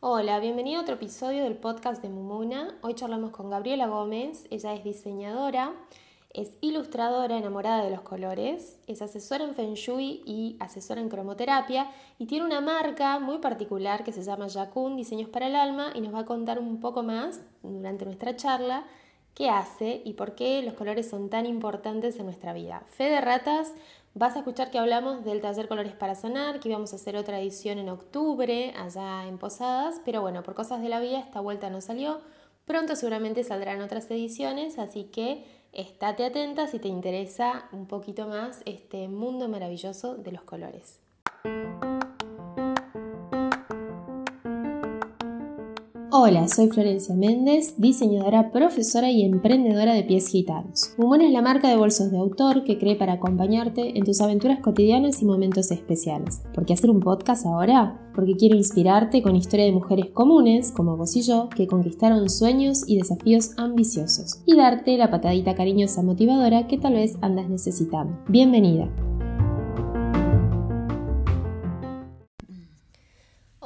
Hola, bienvenido a otro episodio del podcast de Mumuna. Hoy charlamos con Gabriela Gómez. Ella es diseñadora, es ilustradora enamorada de los colores, es asesora en Feng Shui y asesora en cromoterapia y tiene una marca muy particular que se llama Yakun Diseños para el Alma y nos va a contar un poco más durante nuestra charla qué hace y por qué los colores son tan importantes en nuestra vida. Fe de ratas, vas a escuchar que hablamos del taller Colores para Sonar, que íbamos a hacer otra edición en octubre, allá en Posadas, pero bueno, por cosas de la vida esta vuelta no salió. Pronto seguramente saldrán otras ediciones, así que estate atenta si te interesa un poquito más este mundo maravilloso de los colores. Hola, soy Florencia Méndez, diseñadora, profesora y emprendedora de pies gitanos. Mumón es la marca de bolsos de autor que cree para acompañarte en tus aventuras cotidianas y momentos especiales. ¿Por qué hacer un podcast ahora? Porque quiero inspirarte con historia de mujeres comunes, como vos y yo, que conquistaron sueños y desafíos ambiciosos, y darte la patadita cariñosa motivadora que tal vez andas necesitando. Bienvenida.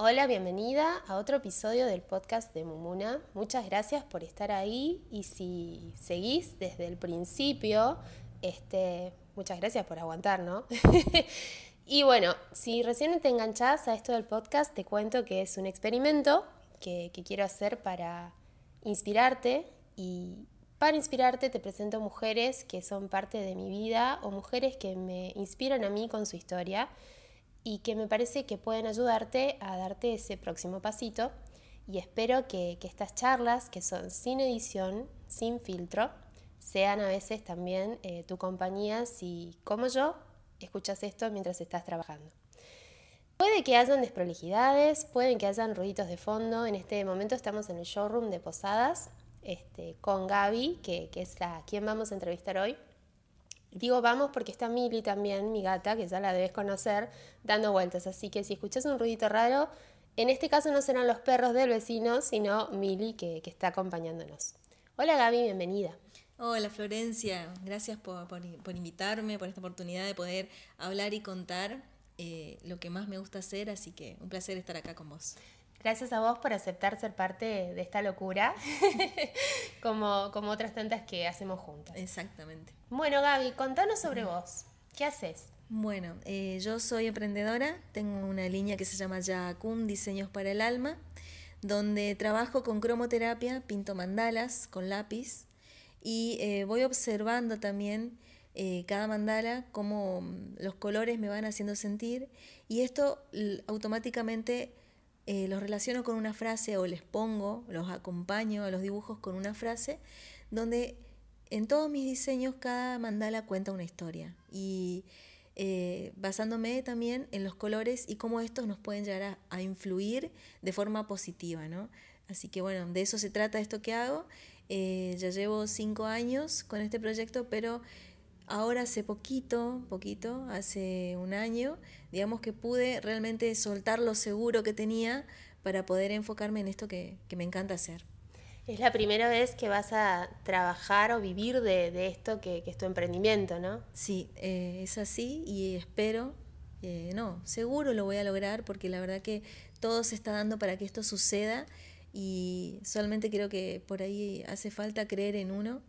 Hola, bienvenida a otro episodio del podcast de Mumuna. Muchas gracias por estar ahí y si seguís desde el principio, este, muchas gracias por aguantar, ¿no? y bueno, si recién te enganchás a esto del podcast, te cuento que es un experimento que, que quiero hacer para inspirarte y para inspirarte te presento mujeres que son parte de mi vida o mujeres que me inspiran a mí con su historia y que me parece que pueden ayudarte a darte ese próximo pasito. Y espero que, estas charlas, que son sin edición, sin filtro, sean a veces también eh, tu compañía si, como yo, escuchas esto mientras estás trabajando. Puede que hayan desprolijidades, pueden que hayan ruiditos de fondo. En este momento estamos en el showroom de Posadas este, con Gaby, que, que es la quien vamos a entrevistar hoy. Digo vamos porque está Mili también, mi gata, que ya la debes conocer, dando vueltas. Así que si escuchas un ruidito raro, en este caso no serán los perros del vecino, sino Mili que, está acompañándonos. Hola Gaby, bienvenida. Hola Florencia, gracias por, invitarme, por esta oportunidad de poder hablar y contar eh, lo que más me gusta hacer, así que un placer estar acá con vos. Gracias a vos por aceptar ser parte de esta locura, como, como otras tantas que hacemos juntas. Exactamente. Bueno, Gaby, contanos sobre vos. ¿Qué haces? Bueno, eh, yo soy emprendedora, tengo una línea que se llama Yacum Diseños para el Alma, donde trabajo con cromoterapia, pinto mandalas con lápiz y eh, voy observando también eh, cada mandala, cómo mm, los colores me van haciendo sentir y esto automáticamente eh, los relaciono con una frase o les pongo, los acompaño a los dibujos con una frase, donde en todos mis diseños cada mandala cuenta una historia. Y eh, basándome también en los colores y cómo estos nos pueden llegar a, influir de forma positiva, ¿no? Así que bueno, de eso se trata esto que hago. Eh, ya llevo cinco años con este proyecto, pero ahora hace poquito, poquito, hace un año, digamos que pude realmente soltar lo seguro que tenía para poder enfocarme en esto que, me encanta hacer. Es la primera vez que vas a trabajar o vivir de, esto que, es tu emprendimiento, ¿no? Sí, eh, es así y espero, eh, no, seguro lo voy a lograr porque la verdad que todo se está dando para que esto suceda y solamente creo que por ahí hace falta creer en uno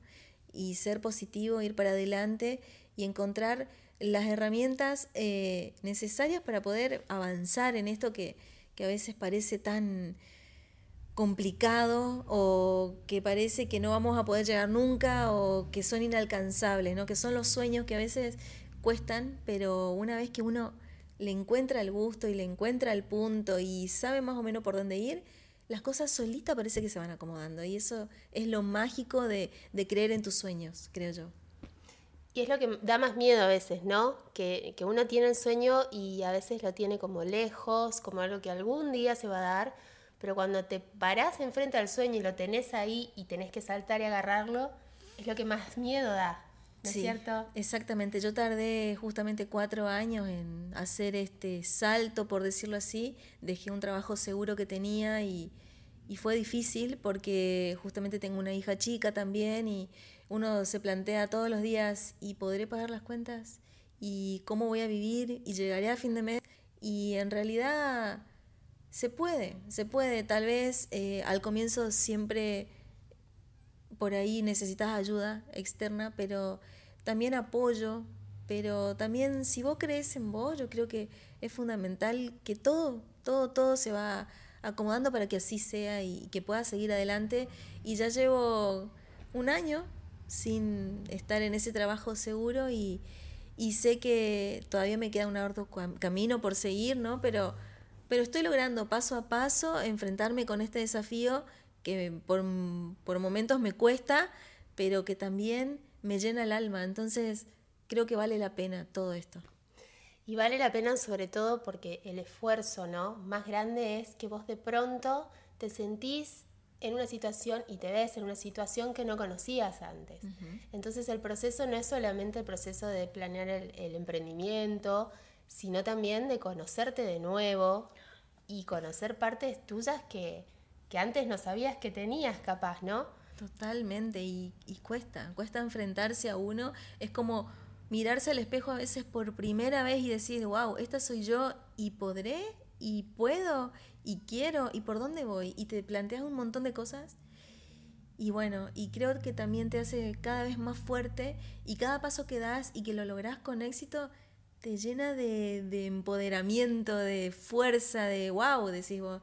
y ser positivo, ir para adelante y encontrar las herramientas eh, necesarias para poder avanzar en esto que, a veces parece tan complicado o que parece que no vamos a poder llegar nunca o que son inalcanzables, ¿no? que son los sueños que a veces cuestan, pero una vez que uno le encuentra el gusto y le encuentra el punto y sabe más o menos por dónde ir, las cosas solitas parece que se van acomodando. Y eso es lo mágico de, creer en tus sueños, creo yo. Y es lo que da más miedo a veces, ¿no? Que, uno tiene el sueño y a veces lo tiene como lejos, como algo que algún día se va a dar, pero cuando te parás enfrente al sueño y lo tenés ahí y tenés que saltar y agarrarlo, es lo que más miedo da, ¿no es cierto? Exactamente, yo tardé justamente cuatro años en hacer este salto, por decirlo así, dejé un trabajo seguro que tenía y, y fue difícil porque justamente tengo una hija chica también y uno se plantea todos los días y podré pagar las cuentas y cómo voy a vivir y llegaré a fin de mes y en realidad se puede, se puede. Tal vez eh, al comienzo siempre por ahí necesitas ayuda externa, pero también apoyo, pero también si vos crees en vos, yo creo que es fundamental que todo, todo, todo se va acomodando para que así sea y que pueda seguir adelante. Y ya llevo un año sin estar en ese trabajo seguro y, y sé que todavía me queda un harto camino por seguir, ¿no? Pero, pero estoy logrando paso a paso enfrentarme con este desafío que por, por momentos me cuesta, pero que también me llena el alma. Entonces creo que vale la pena todo esto. Y vale la pena sobre todo porque el esfuerzo, ¿no? Más grande es que vos de pronto te sentís en una situación y te ves en una situación que no conocías antes. Entonces el proceso no es solamente el proceso de planear el, emprendimiento, sino también de conocerte de nuevo y conocer partes tuyas que, que antes no sabías que tenías capaz, ¿no? Totalmente, y, y cuesta, cuesta enfrentarse a uno. Es como mirarse al espejo a veces por primera vez y decir, wow, esta soy yo y podré y puedo y quiero y por dónde voy y te planteas un montón de cosas y bueno, y creo que también te hace cada vez más fuerte y cada paso que das y que lo lográs con éxito te llena de, de empoderamiento, de fuerza, de wow, decís vos,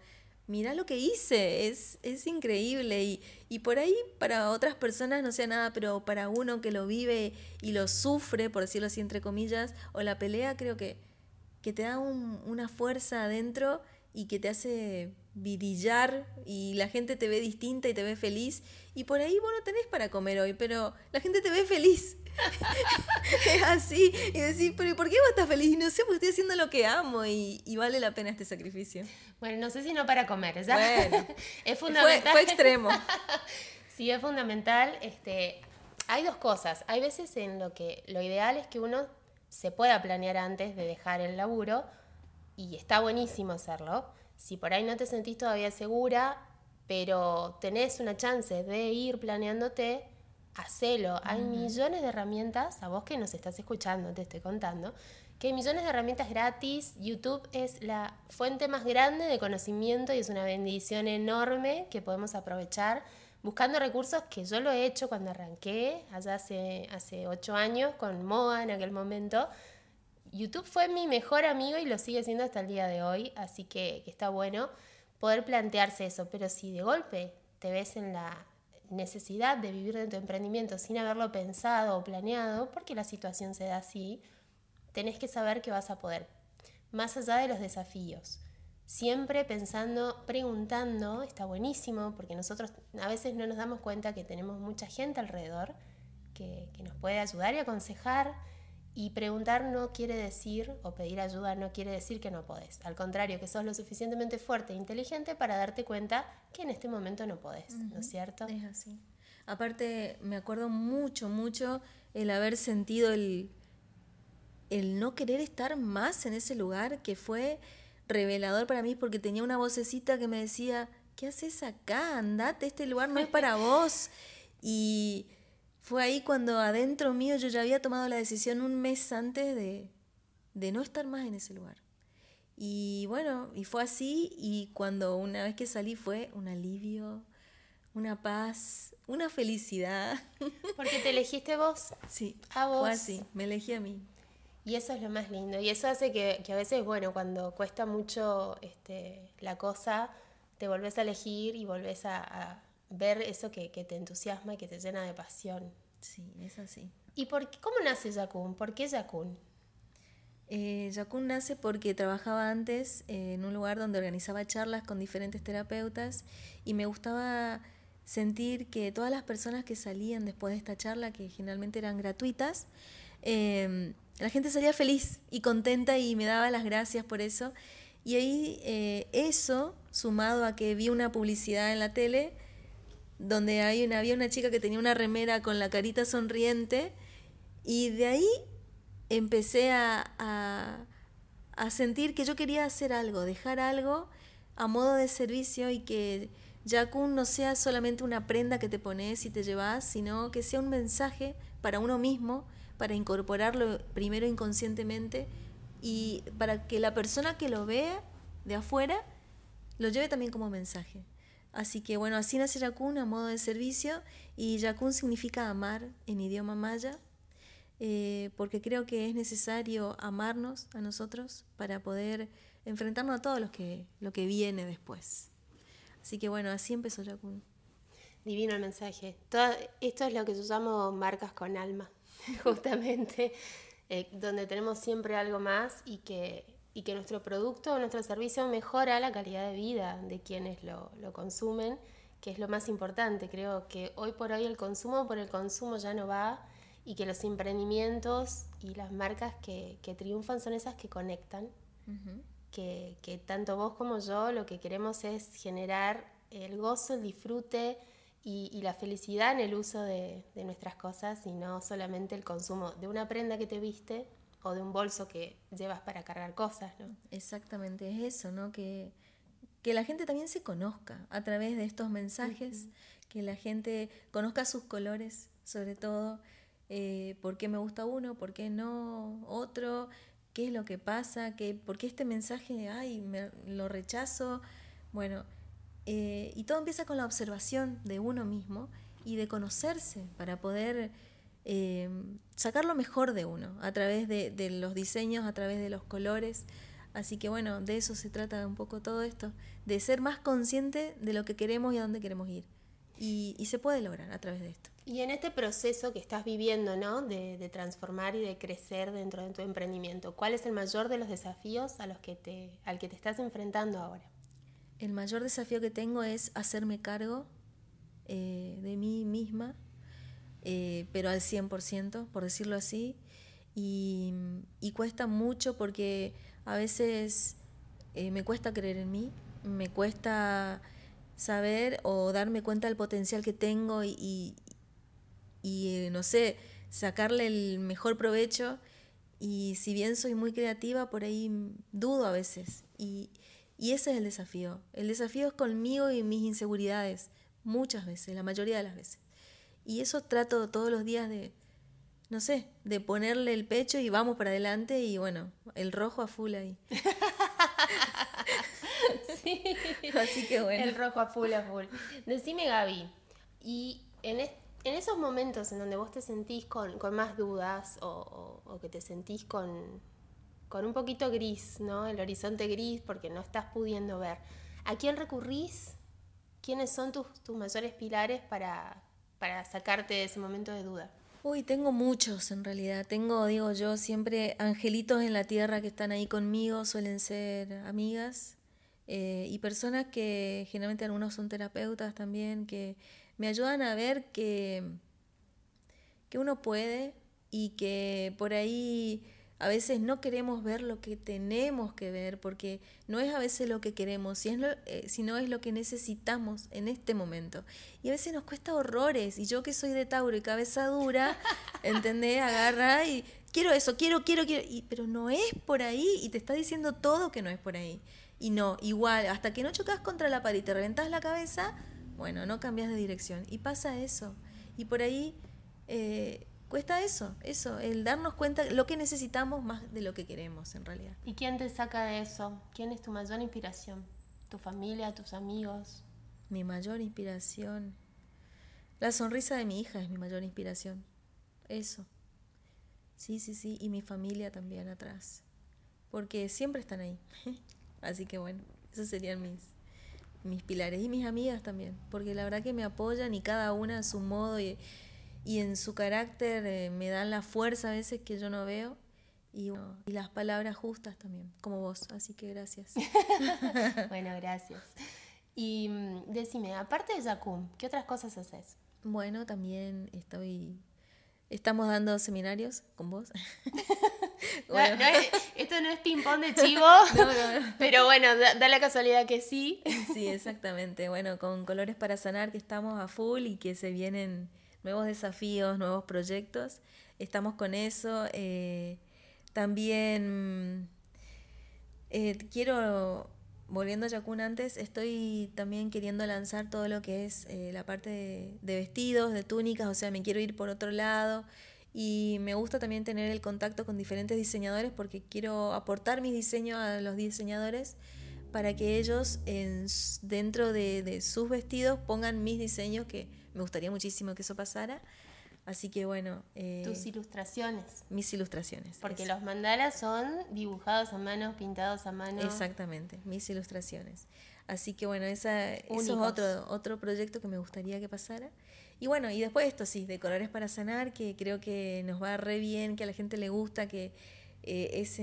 mira lo que hice, es, es increíble y, y, por ahí para otras personas no sea nada, pero para uno que lo vive y lo sufre, por decirlo así entre comillas, o la pelea, creo que, que te da un, una fuerza adentro y que te hace brillar y la gente te ve distinta y te ve feliz. Y por ahí vos no tenés para comer hoy, pero la gente te ve feliz. es así. Y decís, pero ¿por qué vos estás feliz? Y no sé, porque estoy haciendo lo que amo y, vale la pena este sacrificio. Bueno, no sé si no para comer, ¿sabes? es fundamental. Fue, extremo. sí, es fundamental. Este, hay dos cosas. Hay veces en lo que lo ideal es que uno se pueda planear antes de dejar el laburo y está buenísimo hacerlo. Si por ahí no te sentís todavía segura, pero tenés una chance de ir planeándote, hacelo. Hay millones de herramientas, a vos que nos estás escuchando, te estoy contando, que hay millones de herramientas gratis. YouTube es la fuente más grande de conocimiento y es una bendición enorme que podemos aprovechar buscando recursos que yo lo he hecho cuando arranqué, allá hace, hace ocho años, con MOA en aquel momento YouTube fue mi mejor amigo y lo sigue siendo hasta el día de hoy, así que, está bueno poder plantearse eso, pero si de golpe te ves en la necesidad de vivir de tu emprendimiento sin haberlo pensado o planeado, porque la situación se da así, tenés que saber que vas a poder, más allá de los desafíos. Siempre pensando, preguntando, está buenísimo, porque nosotros a veces no nos damos cuenta que tenemos mucha gente alrededor que, que nos puede ayudar y aconsejar y preguntar no quiere decir, o pedir ayuda no quiere decir que no podés. Al contrario, que sos lo suficientemente fuerte e inteligente para darte cuenta que en este momento no podés, ¿no es cierto? Es así. Aparte, me acuerdo mucho, mucho el haber sentido el, el no querer estar más en ese lugar que fue revelador para mí porque tenía una vocecita que me decía, ¿qué haces acá? Andate, este lugar no es para vos. Y fue ahí cuando adentro mío yo ya había tomado la decisión un mes antes de, de no estar más en ese lugar. Y bueno, y fue así y cuando una vez que salí fue un alivio, una paz, una felicidad. Porque te elegiste vos. Sí, a vos. Fue así, me elegí a mí. Y eso es lo más lindo. Y eso hace que, que a veces, bueno, cuando cuesta mucho este, la cosa, te volvés a elegir y volvés a ver eso que, te entusiasma y que te llena de pasión. Sí, es así. ¿Y por cómo nace Yakun? ¿Por qué Yakun? Eh, Yakun nace porque trabajaba antes en un lugar donde organizaba charlas con diferentes terapeutas y me gustaba sentir que todas las personas que salían después de esta charla, que generalmente eran gratuitas, em, la gente salía feliz y contenta y me daba las gracias por eso. Y ahí eh, eso, sumado a que vi una publicidad en la tele, donde hay una, había una chica que tenía una remera con la carita sonriente y de ahí empecé a, a, sentir que yo quería hacer algo, dejar algo a modo de servicio y que Yakun no sea solamente una prenda que te pones y te llevas, sino que sea un mensaje para uno mismo, para incorporarlo primero inconscientemente y para que la persona que lo vea de afuera lo lleve también como mensaje. Así que bueno, así nace Yakun a modo de servicio y Yakun significa amar en idioma maya, eh, porque creo que es necesario amarnos a nosotros para poder enfrentarnos a todo lo que, lo que viene después. Así que bueno, así empezó Yakun. Divino el mensaje. Esto es lo que llamo marcas con alma, justamente, eh, donde tenemos siempre algo más y que, y que nuestro producto o nuestro servicio mejora la calidad de vida de quienes lo, lo consumen, que es lo más importante. Creo que hoy por hoy el consumo por el consumo ya no va y que los emprendimientos y las marcas que, que triunfan son esas que conectan, que, que tanto vos como yo lo que queremos es generar el gozo, el disfrute, y, la felicidad en el uso de, nuestras cosas y no solamente el consumo de una prenda que te viste o de un bolso que llevas para cargar cosas, ¿no? Exactamente, es eso, ¿no? Que, que la gente también se conozca a través de estos mensajes, que la gente conozca sus colores, sobre todo, eh, por qué me gusta uno, por qué no otro, qué es lo que pasa, que, por qué este mensaje, ay, me, lo rechazo. Bueno, eh, y todo empieza con la observación de uno mismo y de conocerse para poder eh, sacar lo mejor de uno a través de, los diseños, a través de los colores. Así que bueno, de eso se trata un poco todo esto, de ser más consciente de lo que queremos y a dónde queremos ir. Y, se puede lograr a través de esto. Y en este proceso que estás viviendo, ¿no? De, de, transformar y de crecer dentro de tu emprendimiento, ¿cuál es el mayor de los desafíos a los que te, al que te estás enfrentando ahora? el mayor desafío que tengo es hacerme cargo eh, de mí misma, eh, pero al 100%, por decirlo así. Y, cuesta mucho porque a veces eh, me cuesta creer en mí, me cuesta saber o darme cuenta del potencial que tengo y, y no sé, sacarle el mejor provecho. Y si bien soy muy creativa, por ahí dudo a veces. Y, y ese es el desafío. El desafío es conmigo y mis inseguridades, muchas veces, la mayoría de las veces. Y eso trato todos los días de, no sé, de ponerle el pecho y vamos para adelante y bueno, el rojo a full ahí. sí. Así que bueno. El rojo a full a full. Decime Gaby, y en, en esos momentos en donde vos te sentís con, más dudas o que te sentís con, con un poquito gris, ¿no? El horizonte gris porque no estás pudiendo ver. ¿A quién recurrís? ¿Quiénes son tus, tus mayores pilares para, para sacarte de ese momento de duda? Uy, tengo muchos en realidad. Tengo, digo yo, siempre angelitos en la tierra que están ahí conmigo, suelen ser amigas eh, y personas que generalmente algunos son terapeutas también, que me ayudan a ver que, que uno puede y que por ahí a veces no queremos ver lo que tenemos que ver porque no es a veces lo que queremos, eh, sino es lo que necesitamos en este momento. Y a veces nos cuesta horrores. Y yo que soy de Tauro y cabeza dura, ¿entendés? Agarra y quiero eso, quiero, quiero, quiero. Y, pero no es por ahí y te está diciendo todo que no es por ahí. Y no, igual, hasta que no chocas contra la pared y te reventas la cabeza, bueno, no cambias de dirección. Y pasa eso. Y por ahí... Eh, cuesta eso, eso, el darnos cuenta lo que necesitamos más de lo que queremos en realidad. ¿Y quién te saca de eso? ¿Quién es tu mayor inspiración? ¿Tu familia, tus amigos? Mi mayor inspiración. La sonrisa de mi hija es mi mayor inspiración. Eso. Sí, sí, sí. Y mi familia también atrás. Porque siempre están ahí. Así que bueno, esos serían mis, mis pilares. Y mis amigas también. Porque la verdad que me apoyan y cada una a su modo. Y, y en su carácter eh, me dan la fuerza a veces que yo no veo y, y, las palabras justas también, como vos. Así que gracias. bueno, gracias. Y mm, decime, aparte de Yacum, ¿qué otras cosas haces? Bueno, también estoy... Estamos dando seminarios con vos. esto no es ping-pong de chivo, pero bueno, da, la casualidad que sí. Sí, exactamente. Bueno, con Colores para Sanar que estamos a full y que se vienen nuevos desafíos, nuevos proyectos. Estamos con eso. Eh, también eh, quiero, volviendo a Yakun antes, estoy también queriendo lanzar todo lo que es eh, la parte de, vestidos, de túnicas, o sea, me quiero ir por otro lado. Y me gusta también tener el contacto con diferentes diseñadores porque quiero aportar mis diseños a los diseñadores para que ellos en, dentro de, sus vestidos pongan mis diseños, que me gustaría muchísimo que eso pasara. Así que bueno. Eh, Tus ilustraciones. Mis ilustraciones. Porque los mandalas son dibujados a mano, pintados a mano. Exactamente, mis ilustraciones. Así que bueno, esa, eso es otro, otro proyecto que me gustaría que pasara. Y bueno, y después esto sí, de colores para sanar, que creo que nos va re bien, que a la gente le gusta, que eh, es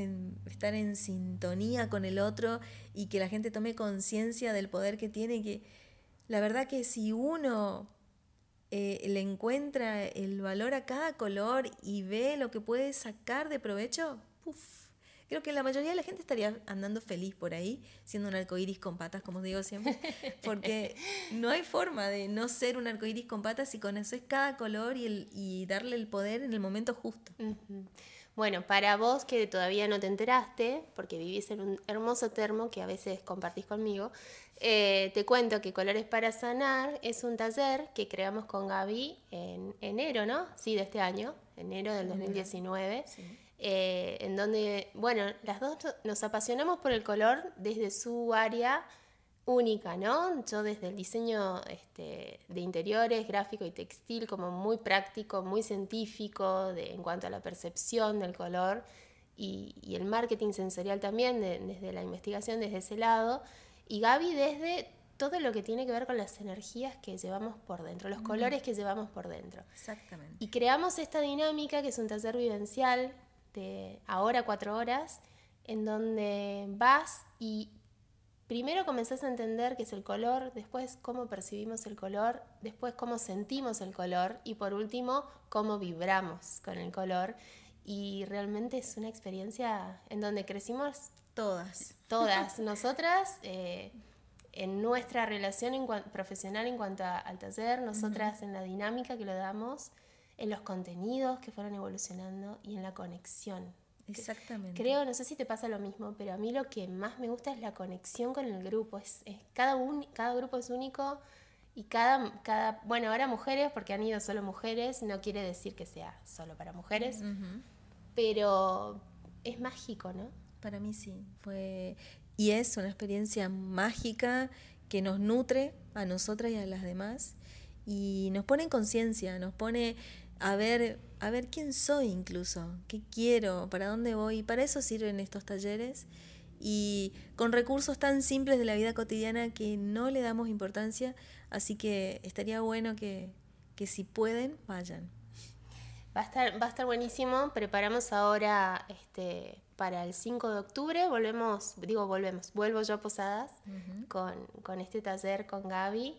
estar en sintonía con el otro y que la gente tome conciencia del poder que tiene. Que la verdad que si uno eh, le encuentra el valor a cada color y ve lo que puede sacar de provecho, creo que la mayoría de la gente estaría andando feliz por ahí, siendo un arcoíris con patas, como digo siempre, porque no hay forma de no ser un arcoíris con patas si conoces cada color y, el, y darle el poder en el momento justo. Bueno, para vos que todavía no te enteraste, porque vivís en un hermoso termo que a veces compartís conmigo, eh, te cuento que Colores para Sanar es un taller que creamos con Gaby en enero, ¿no? Sí, de este año, enero del 2019. Eh, en donde, bueno, las dos nos apasionamos por el color desde su área única, ¿no? Yo desde el diseño este, de interiores, gráfico y textil, como muy práctico, muy científico de, en cuanto a la percepción del color y, el marketing sensorial también, desde la investigación, desde ese lado. Y Gaby desde todo lo que tiene que ver con las energías que llevamos por dentro, los colores que llevamos por dentro. Exactamente. Y creamos esta dinámica que es un taller vivencial de ahora cuatro horas, en donde vas y primero comenzás a entender qué es el color, después cómo percibimos el color, después cómo sentimos el color y por último cómo vibramos con el color. Y realmente es una experiencia en donde crecimos todas. Todas. Nosotras, eh, en nuestra relación profesional en cuanto al taller, nosotras en la dinámica que lo damos, en los contenidos que fueron evolucionando y en la conexión Exactamente. Creo, no sé si te pasa lo mismo, pero a mí lo que más me gusta es la conexión con el grupo. Es, cada, un, cada grupo es único y cada, cada, bueno, ahora mujeres, porque han ido solo mujeres, no quiere decir que sea solo para mujeres, pero es mágico, ¿no? Para mí sí, fue y es una experiencia mágica que nos nutre a nosotras y a las demás y nos pone en conciencia, nos pone a ver, a ver quién soy incluso, qué quiero, para dónde voy. Y para eso sirven estos talleres y con recursos tan simples de la vida cotidiana que no le damos importancia, así que estaría bueno que, que si pueden, vayan. Va a estar, va a estar buenísimo. Preparamos ahora este, para el 5 de octubre. Volvemos, digo, volvemos, vuelvo yo a Posadas con, con este taller con Gaby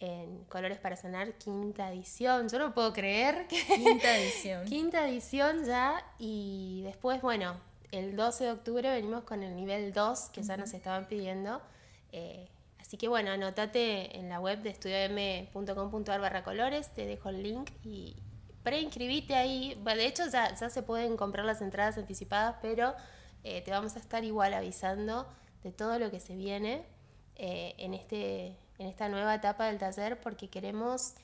en Colores para Sanar, quinta edición. Yo no puedo creer que. Quinta edición. quinta edición ya. Y después, bueno, el 12 de octubre venimos con el nivel 2 que ya nos estaban pidiendo. Eh, así que bueno, anotate en la web de estudiom.com.ar barra colores, te dejo el link y preinscribite ahí. de hecho, ya, se pueden comprar las entradas anticipadas, pero eh, te vamos a estar igual avisando de todo lo que se viene eh, en este en esta nueva etapa del taller porque queremos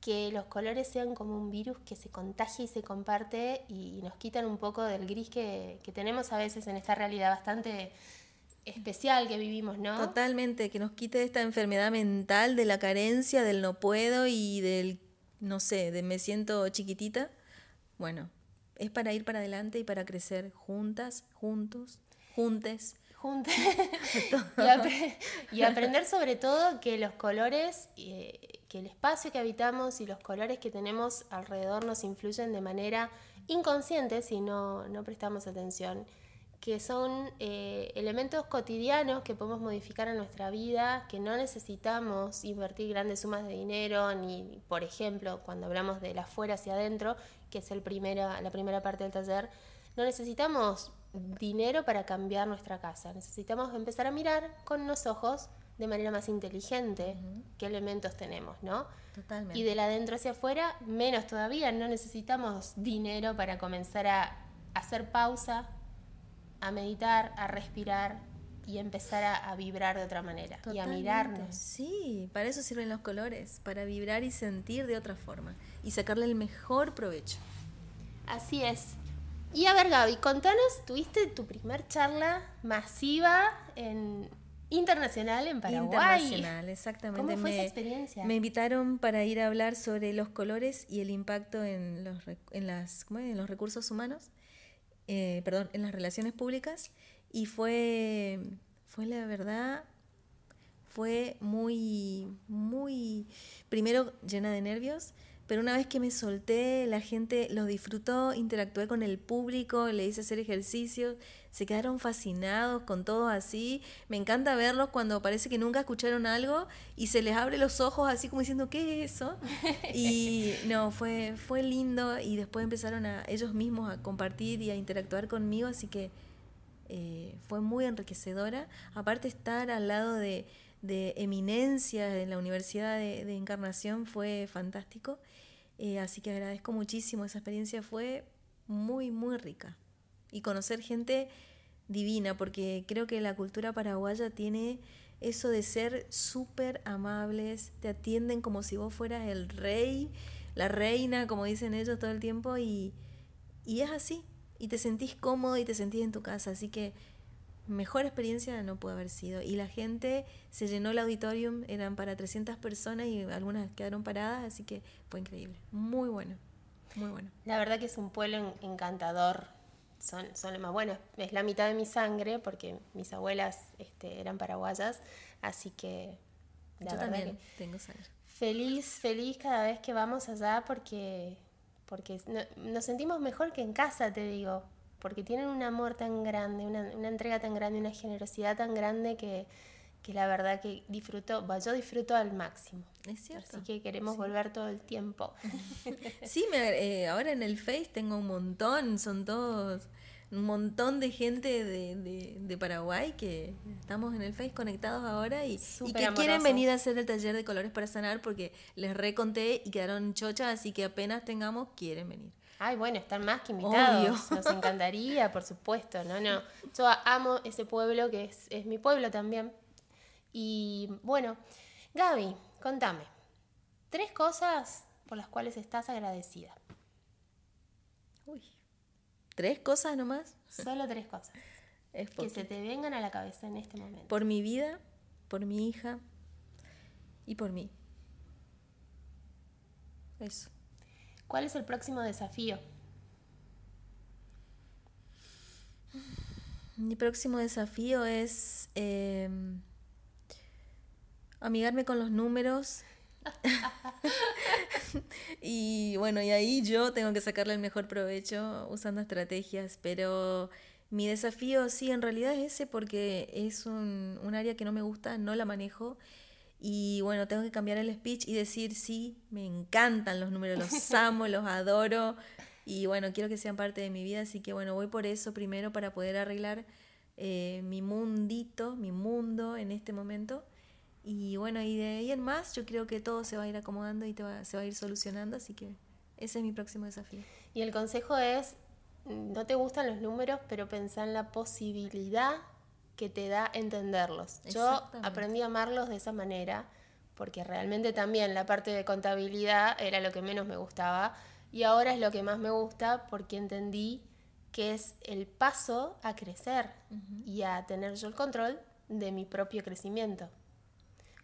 que los colores sean como un virus que se contagia y se comparte y, nos quitan un poco del gris que, tenemos a veces en esta realidad bastante especial que vivimos, ¿no? Totalmente, que nos quite esta enfermedad mental de la carencia, del no puedo y del, no sé, de me siento chiquitita. Bueno, es para ir para adelante y para crecer juntas, juntos, juntes. Y, aprender sobre todo que los colores, eh, que el espacio que habitamos y los colores que tenemos alrededor nos influyen de manera inconsciente si no, no prestamos atención, que son eh, elementos cotidianos que podemos modificar en nuestra vida, que no necesitamos invertir grandes sumas de dinero, ni, por ejemplo, cuando hablamos de la afuera hacia adentro, que es el primera, la primera parte del taller, no necesitamos dinero para cambiar nuestra casa. Necesitamos empezar a mirar con los ojos de manera más inteligente qué elementos tenemos, ¿no? Totalmente. Y de la adentro hacia afuera, menos todavía. No necesitamos dinero para comenzar a hacer pausa, a meditar, a respirar y empezar a, vibrar de otra manera y a mirarnos. Sí, para eso sirven los colores, para vibrar y sentir de otra forma y sacarle el mejor provecho. Así es. Y a ver, Gaby, contanos, tuviste tu primer charla masiva en internacional en Paraguay. Internacional, exactamente. ¿Cómo fue me, esa experiencia? Me invitaron para ir a hablar sobre los colores y el impacto en los, en las, ¿cómo es? en los recursos humanos, eh, perdón, en las relaciones públicas. Y fue, fue la verdad, fue muy, muy, primero llena de nervios, pero una vez que me solté, la gente lo disfrutó, interactué con el público, le hice hacer ejercicios, se quedaron fascinados con todo así. Me encanta verlos cuando parece que nunca escucharon algo y se les abre los ojos así como diciendo, ¿qué es eso? Y no, fue, fue lindo y después empezaron a ellos mismos a compartir y a interactuar conmigo, así que eh, fue muy enriquecedora. Aparte estar al lado de, de eminencias en la Universidad de, Encarnación fue fantástico. Eh, así que agradezco muchísimo, esa experiencia fue muy, muy rica. Y conocer gente divina, porque creo que la cultura paraguaya tiene eso de ser súper amables, te atienden como si vos fueras el rey, la reina, como dicen ellos todo el tiempo, y, y es así, y te sentís cómodo y te sentís en tu casa, así que mejor experiencia no puede haber sido. Y la gente se llenó el auditorium, eran para 300 personas y algunas quedaron paradas, así que fue increíble. Muy bueno, muy bueno. La verdad que es un pueblo encantador. Son, son más bueno, es la mitad de mi sangre porque mis abuelas este, eran paraguayas, así que la Yo también que tengo sangre. Feliz, feliz cada vez que vamos allá porque, porque nos sentimos mejor que en casa, te digo porque tienen un amor tan grande, una, una entrega tan grande, una generosidad tan grande que, que la verdad que disfruto, yo disfruto al máximo. Es cierto. Así que queremos volver todo el tiempo. sí, me, eh, ahora en el Face tengo un montón, son todos un montón de gente de, de, de, Paraguay que estamos en el Face conectados ahora y, y que quieren venir a hacer el taller de colores para sanar porque les reconté y quedaron chochas, así que apenas tengamos, quieren venir. Ay, bueno, están más que invitados. Nos encantaría, por supuesto. No, no. Yo amo ese pueblo que es, es mi pueblo también. Y bueno, Gaby, contame. Tres cosas por las cuales estás agradecida. Uy. ¿Tres cosas nomás? Solo tres cosas. Es que se te vengan a la cabeza en este momento. Por mi vida, por mi hija y por mí. Eso. ¿Cuál es el próximo desafío? Mi próximo desafío es em, amigarme con los números. y bueno, y ahí yo tengo que sacarle el mejor provecho usando estrategias, pero mi desafío sí, en realidad es ese porque es un, un área que no me gusta, no la manejo y bueno, tengo que cambiar el speech y decir, sí, me encantan los números, los amo, los adoro. Y bueno, quiero que sean parte de mi vida, así que bueno, voy por eso primero para poder arreglar eh, mi mundito, mi mundo en este momento. Y bueno, y de ahí en más yo creo que todo se va a ir acomodando y se va a ir solucionando, así que ese es mi próximo desafío. Y el consejo es, no te gustan los números, pero pensá en la posibilidad que te da entenderlos. Yo aprendí a amarlos de esa manera, porque realmente también la parte de contabilidad era lo que menos me gustaba y ahora es lo que más me gusta porque entendí que es el paso a crecer y a tener yo el control de mi propio crecimiento.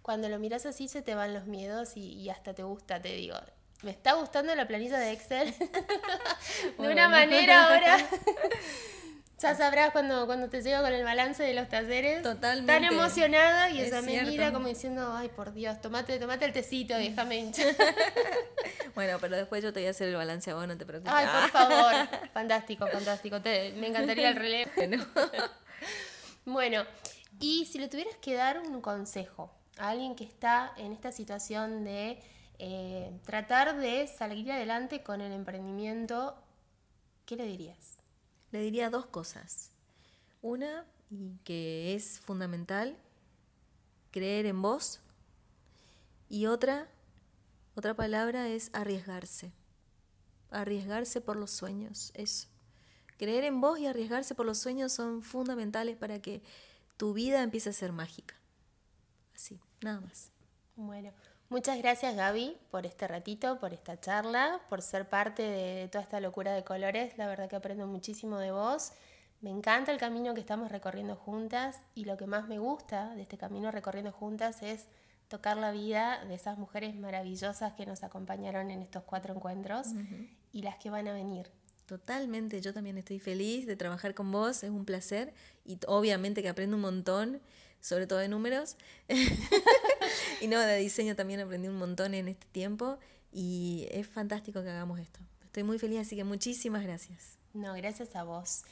Cuando lo miras así se te van los miedos y, hasta te gusta, te digo. Me está gustando la planilla de Excel de una manera ahora Ya sabrás cuando, cuando te llego con el balance de los talleres. Totalmente. Tan emocionada y esa me mira como diciendo, ay por Dios, tomate, tomate el tecito, déjame hinchar. bueno, pero después yo te voy a hacer el balance a vos, no te preocupes. Ay, por favor. fantástico, fantástico. me encantaría el relevo. bueno, y si le tuvieras que dar un consejo a alguien que está en esta situación de eh, tratar de salir adelante con el emprendimiento, ¿qué le dirías? Le diría dos cosas. Una, y que es fundamental, creer en vos. Y otra, otra palabra es arriesgarse. Arriesgarse por los sueños, eso. Creer en vos y arriesgarse por los sueños son fundamentales para que tu vida empiece a ser mágica. Así, nada más. Bueno, Muchas gracias Gaby por este ratito, por esta charla, por ser parte de toda esta locura de colores. La verdad que aprendo muchísimo de vos. Me encanta el camino que estamos recorriendo juntas y lo que más me gusta de este camino recorriendo juntas es tocar la vida de esas mujeres maravillosas que nos acompañaron en estos cuatro encuentros y las que van a venir. Totalmente, yo también estoy feliz de trabajar con vos, es un placer y obviamente que aprendo un montón, sobre todo de números y no, de diseño también aprendí un montón en este tiempo y es fantástico que hagamos esto. Estoy muy feliz, así que muchísimas gracias. No, gracias a vos.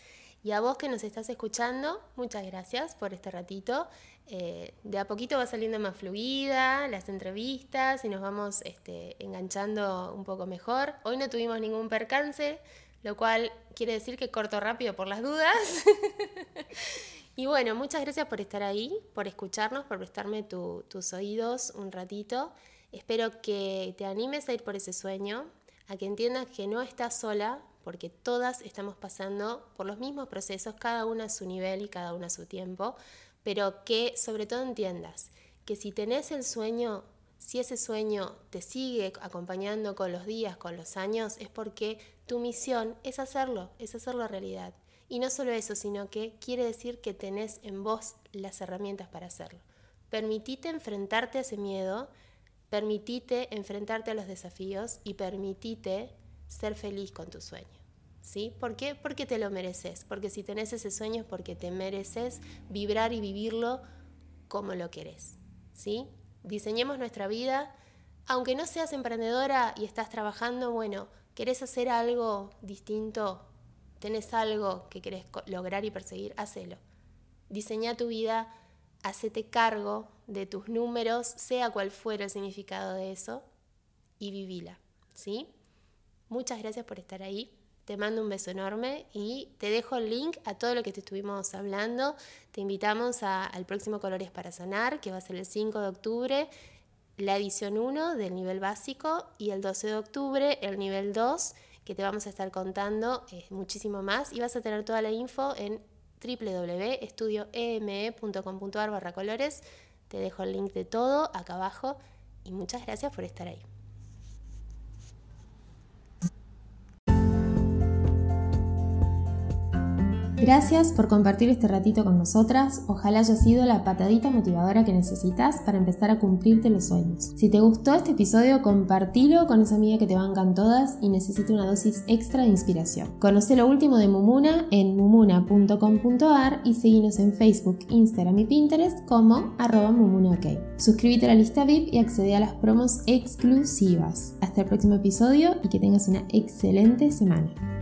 Y a vos que nos estás escuchando, muchas gracias por este ratito. Eh, de a poquito va saliendo más fluida las entrevistas y nos vamos este, enganchando un poco mejor. Hoy no tuvimos ningún percance, lo cual quiere decir que corto rápido por las dudas. y bueno, muchas gracias por estar ahí, por escucharnos, por prestarme tus oídos un ratito. Espero que te animes a ir por ese sueño, a que entiendas que no estás sola, porque todas estamos pasando por los mismos procesos, cada una a su nivel y cada una a su tiempo, pero que sobre todo entiendas que si tenés el sueño, si ese sueño te sigue acompañando con los días, con los años, es porque tu misión es hacerlo, es hacerlo realidad. Y no solo eso, sino que quiere decir que tenés en vos las herramientas para hacerlo. Permitite enfrentarte a ese miedo, permitite enfrentarte a los desafíos y permitite ser feliz con tu sueño. ¿Sí? ¿Por qué? Porque te lo mereces. Porque si tenés ese sueño es porque te mereces vibrar y vivirlo como lo querés. ¿Sí? Diseñemos nuestra vida. Aunque no seas emprendedora y estás trabajando, bueno, querés hacer algo distinto, tenés algo que querés lograr y perseguir, hacelo. Diseña tu vida, hacete cargo de tus números, sea cual fuera el significado de eso, y vivila. ¿Sí? Muchas gracias por estar ahí. Te mando un beso enorme y te dejo el link a todo lo que te estuvimos hablando. Te invitamos al próximo Colores para Sanar, que va a ser el 5 de octubre, la edición 1 del nivel básico y el 12 de octubre el nivel 2, que te vamos a estar contando eh, muchísimo más y vas a tener toda la info en www.estudioeme.com.ar barra colores. Te dejo el link de todo acá abajo y muchas gracias por estar ahí. Gracias por compartir este ratito con nosotras. Ojalá haya sido la patadita motivadora que necesitas para empezar a cumplirte los sueños. Si te gustó este episodio, compartilo con esa amiga que te bancan todas y necesita una dosis extra de inspiración. Conoce lo último de Mumuna en mumuna.com.ar y seguinos en Facebook, Instagram y Pinterest como arroba mumunaok. Suscríbete a la lista VIP y accede a las promos exclusivas. Hasta el próximo episodio y que tengas una excelente semana.